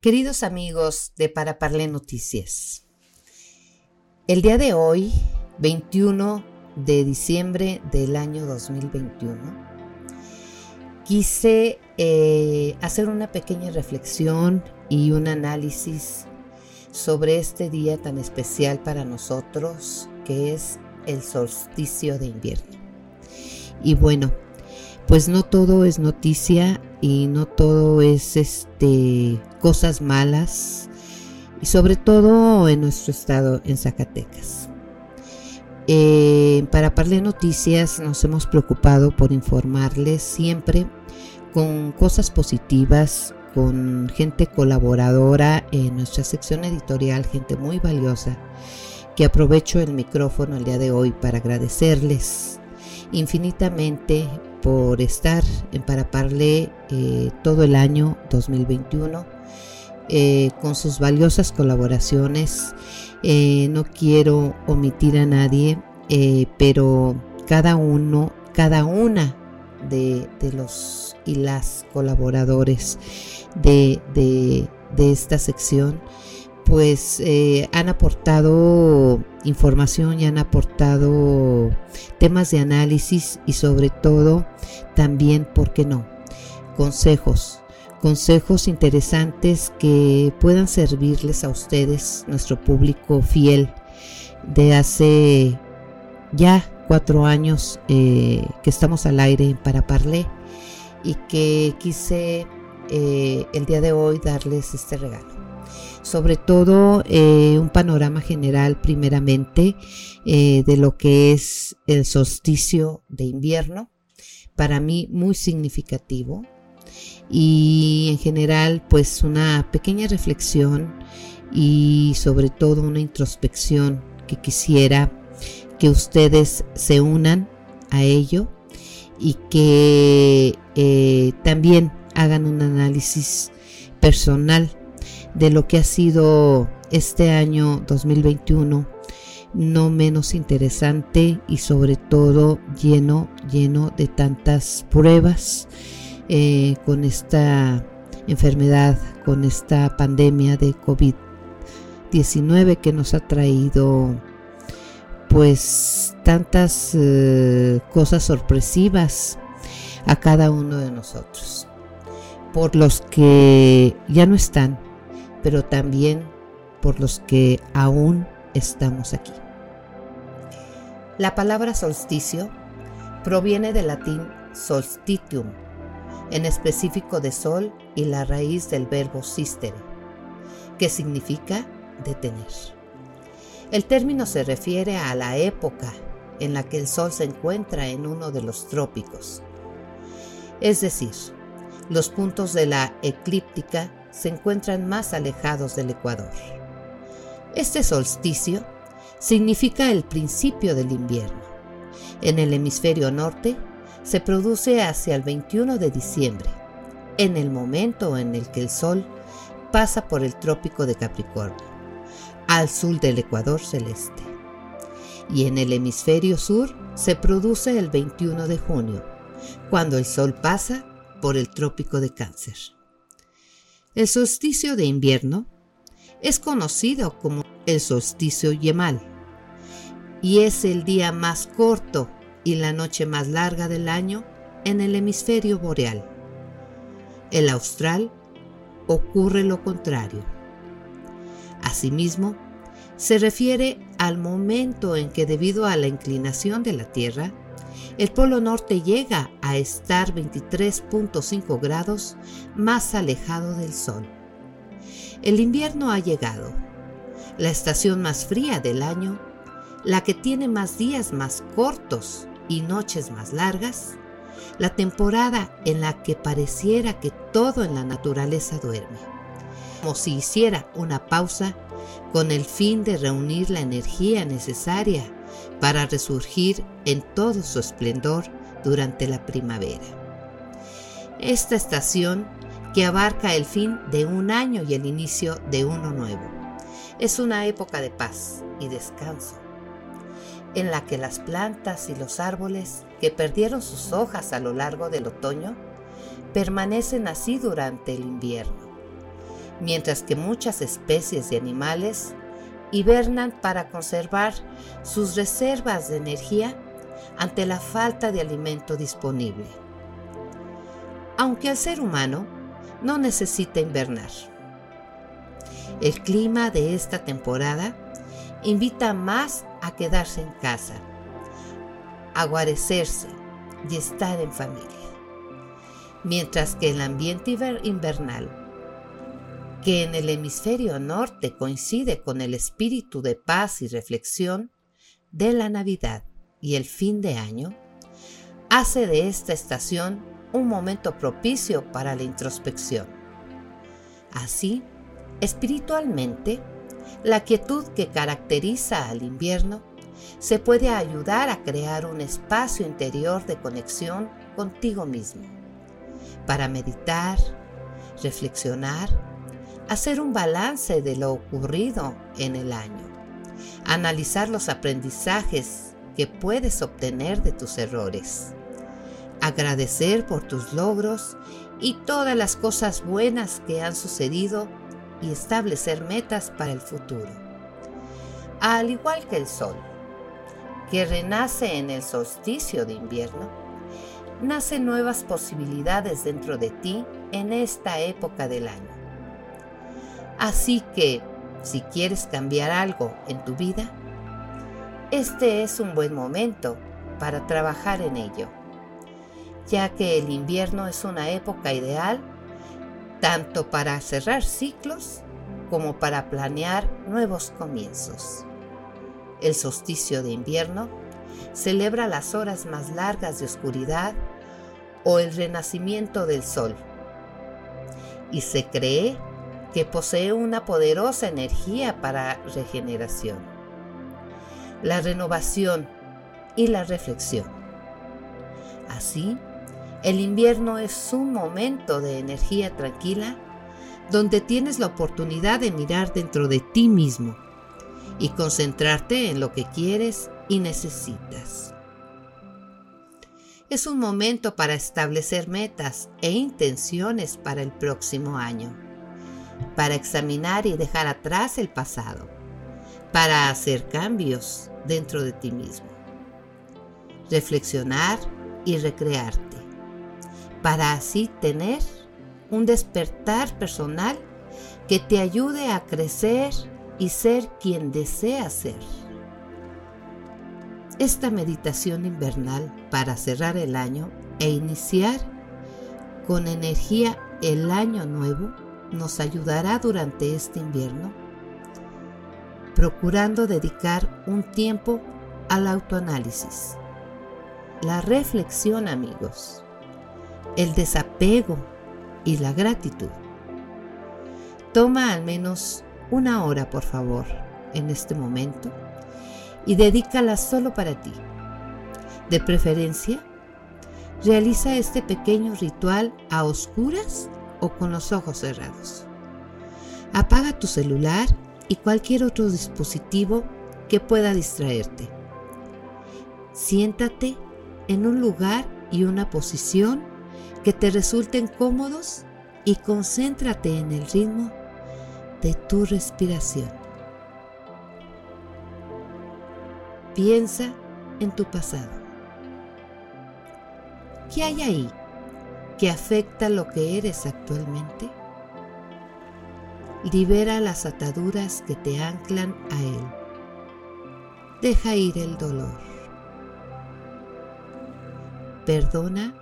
Queridos amigos de Para Parlé Noticias. El día de hoy, 21 de diciembre del año 2021, quise eh, hacer una pequeña reflexión y un análisis sobre este día tan especial para nosotros que es el solsticio de invierno. Y bueno, pues no todo es noticia y no todo es este cosas malas y sobre todo en nuestro estado, en Zacatecas. Eh, para Parle Noticias nos hemos preocupado por informarles siempre con cosas positivas, con gente colaboradora en nuestra sección editorial, gente muy valiosa, que aprovecho el micrófono el día de hoy para agradecerles infinitamente por estar en Paraparle eh, todo el año 2021 eh, con sus valiosas colaboraciones. Eh, no quiero omitir a nadie, eh, pero cada uno, cada una de, los y las colaboradores de, esta sección, pues han aportado información y han aportado temas de análisis y sobre todo también, ¿por qué no? Consejos consejos interesantes que puedan servirles a ustedes, nuestro público fiel de hace ya cuatro años eh, que estamos al aire para Parlé y que quise eh, el día de hoy darles este regalo. Sobre todo eh, un panorama general primeramente de lo que es el solsticio de invierno, para mí muy significativo, y en general pues una pequeña reflexión y sobre todo una introspección que quisiera que ustedes se unan a ello y que eh, también hagan un análisis personal de lo que ha sido este año 2021 no menos interesante y sobre todo lleno lleno de tantas pruebas eh, con esta enfermedad, con esta pandemia de COVID-19 que nos ha traído pues tantas eh, cosas sorpresivas a cada uno de nosotros. Por los que ya no están, pero también por los que aún estamos aquí. La palabra solsticio proviene del latín solstitium, en específico de sol y la raíz del verbo sistere, que significa detener. El término se refiere a la época en la que el sol se encuentra en uno de los trópicos, es decir, los puntos de la eclíptica se encuentran más alejados del ecuador. Este solsticio significa el principio del invierno. En el hemisferio norte se produce hacia el 21 de diciembre, en el momento en el que el Sol pasa por el trópico de Capricornio, al sur del ecuador celeste. Y en el hemisferio sur se produce el 21 de junio, cuando el Sol pasa por el trópico de Cáncer. El solsticio de invierno es conocido como el solsticio yemal y es el día más corto y la noche más larga del año en el hemisferio boreal. El austral ocurre lo contrario. Asimismo, se refiere al momento en que debido a la inclinación de la Tierra, el Polo Norte llega a estar 23.5 grados más alejado del Sol. El invierno ha llegado, la estación más fría del año, la que tiene más días más cortos y noches más largas, la temporada en la que pareciera que todo en la naturaleza duerme. como si hiciera una pausa con el fin de reunir la energía necesaria para resurgir en todo su esplendor durante la primavera. Esta estación, que abarca el fin de un año y el inicio de uno nuevo, es una época de paz y descanso, en la que las plantas y los árboles que perdieron sus hojas a lo largo del otoño permanecen así durante el invierno, mientras que muchas especies de animales hibernan para conservar sus reservas de energía ante la falta de alimento disponible. Aunque el ser humano no necesita invernar. El clima de esta temporada invita más a quedarse en casa, a guarecerse y estar en familia. Mientras que el ambiente invernal que en el hemisferio norte coincide con el espíritu de paz y reflexión de la Navidad y el fin de año, hace de esta estación un momento propicio para la introspección. Así, espiritualmente, la quietud que caracteriza al invierno se puede ayudar a crear un espacio interior de conexión contigo mismo, para meditar, reflexionar hacer un balance de lo ocurrido en el año, analizar los aprendizajes que puedes obtener de tus errores, agradecer por tus logros y todas las cosas buenas que han sucedido y establecer metas para el futuro. Al igual que el sol, que renace en el solsticio de invierno, nacen nuevas posibilidades dentro de ti en esta época del año. Así que, si quieres cambiar algo en tu vida, este es un buen momento para trabajar en ello, ya que el invierno es una época ideal tanto para cerrar ciclos como para planear nuevos comienzos. El solsticio de invierno celebra las horas más largas de oscuridad o el renacimiento del sol y se cree que posee una poderosa energía para regeneración, la renovación y la reflexión. Así, el invierno es un momento de energía tranquila donde tienes la oportunidad de mirar dentro de ti mismo y concentrarte en lo que quieres y necesitas. Es un momento para establecer metas e intenciones para el próximo año para examinar y dejar atrás el pasado, para hacer cambios dentro de ti mismo, reflexionar y recrearte, para así tener un despertar personal que te ayude a crecer y ser quien deseas ser. Esta meditación invernal para cerrar el año e iniciar con energía el año nuevo nos ayudará durante este invierno, procurando dedicar un tiempo al autoanálisis, la reflexión amigos, el desapego y la gratitud. Toma al menos una hora, por favor, en este momento y dedícala solo para ti. De preferencia, realiza este pequeño ritual a oscuras o con los ojos cerrados. Apaga tu celular y cualquier otro dispositivo que pueda distraerte. Siéntate en un lugar y una posición que te resulten cómodos y concéntrate en el ritmo de tu respiración. Piensa en tu pasado. ¿Qué hay ahí que afecta lo que eres actualmente? Libera las ataduras que te anclan a Él. Deja ir el dolor. Perdona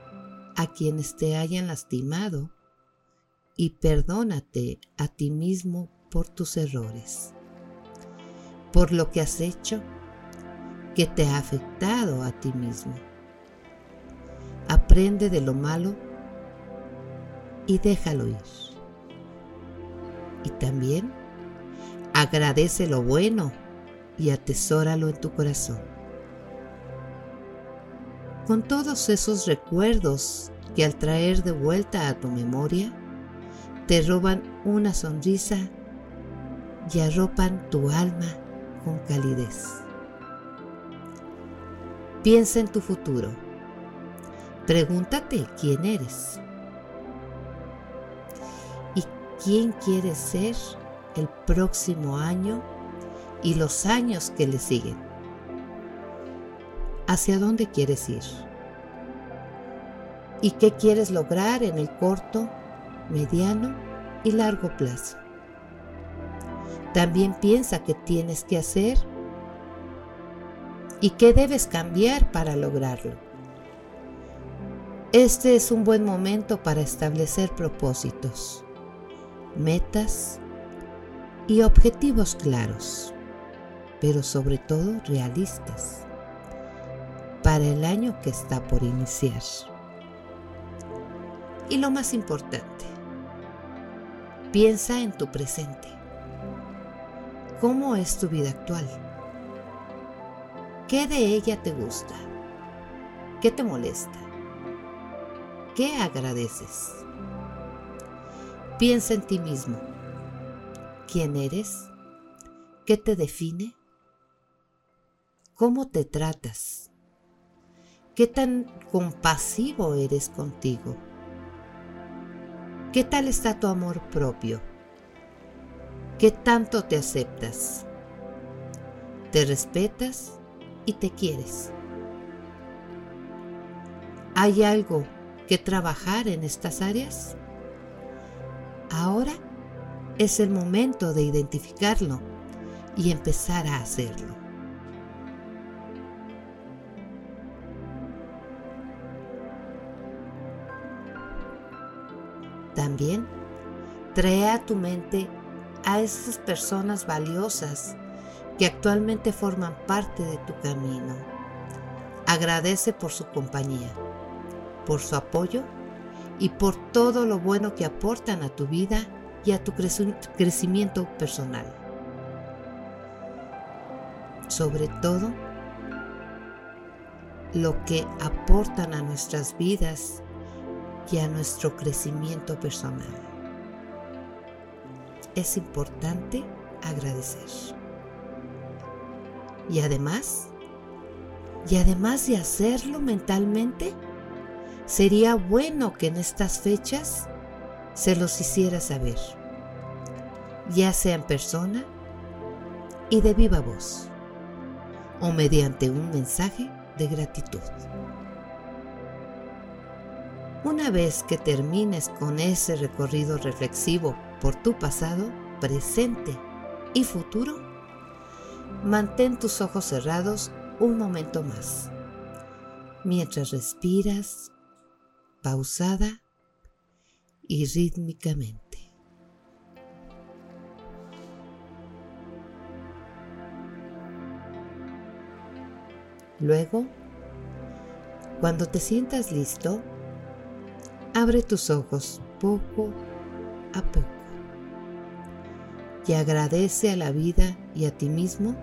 a quienes te hayan lastimado y perdónate a ti mismo por tus errores, por lo que has hecho que te ha afectado a ti mismo. Aprende de lo malo y déjalo ir. Y también agradece lo bueno y atesóralo en tu corazón. Con todos esos recuerdos que al traer de vuelta a tu memoria, te roban una sonrisa y arropan tu alma con calidez. Piensa en tu futuro. Pregúntate quién eres quién quieres ser el próximo año y los años que le siguen. ¿Hacia dónde quieres ir? ¿Y qué quieres lograr en el corto, mediano y largo plazo? También piensa qué tienes que hacer y qué debes cambiar para lograrlo. Este es un buen momento para establecer propósitos, metas y objetivos claros, pero sobre todo realistas, para el año que está por iniciar. Y lo más importante, piensa en tu presente. ¿Cómo es tu vida actual? ¿Qué de ella te gusta? ¿Qué te molesta? ¿Qué agradeces? Piensa en ti mismo. ¿Quién eres? ¿Qué te define? ¿Cómo te tratas? ¿Qué tan compasivo eres contigo? ¿Qué tal está tu amor propio? ¿Qué tanto te aceptas? ¿Te respetas y te quieres? ¿Hay algo que trabajar en estas áreas? Ahora es el momento de identificarlo y empezar a hacerlo. También trae a tu mente a esas personas valiosas que actualmente forman parte de tu camino. Agradece por su compañía, por su apoyo y por todo lo bueno que aportan a tu vida y a tu crecimiento personal. Sobre todo, lo que aportan a nuestras vidas y a nuestro crecimiento personal. Es importante agradecer. Y además, y además de hacerlo mentalmente, sería bueno que en estas fechas se los hiciera saber, ya sea en persona y de viva voz, o mediante un mensaje de gratitud. Una vez que termines con ese recorrido reflexivo por tu pasado, presente y futuro, mantén tus ojos cerrados un momento más, mientras respiras pausada y rítmicamente. Luego, cuando te sientas listo, Abre tus ojos poco a poco y agradece a la vida y a ti mismo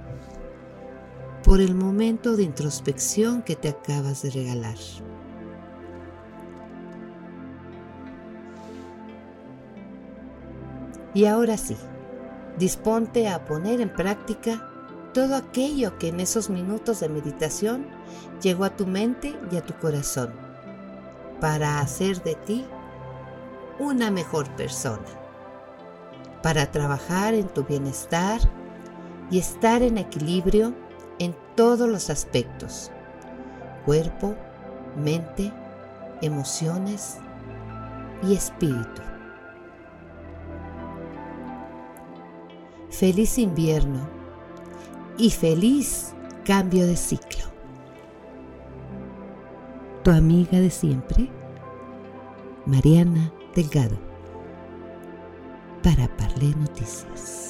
por el momento de introspección que te acabas de regalar. Y ahora sí, disponte a poner en práctica todo aquello que en esos minutos de meditación llegó a tu mente y a tu corazón para hacer de ti una mejor persona, para trabajar en tu bienestar y estar en equilibrio en todos los aspectos, cuerpo, mente, emociones y espíritu. Feliz invierno y feliz cambio de ciclo tu amiga de siempre, Mariana Delgado, para Parle Noticias.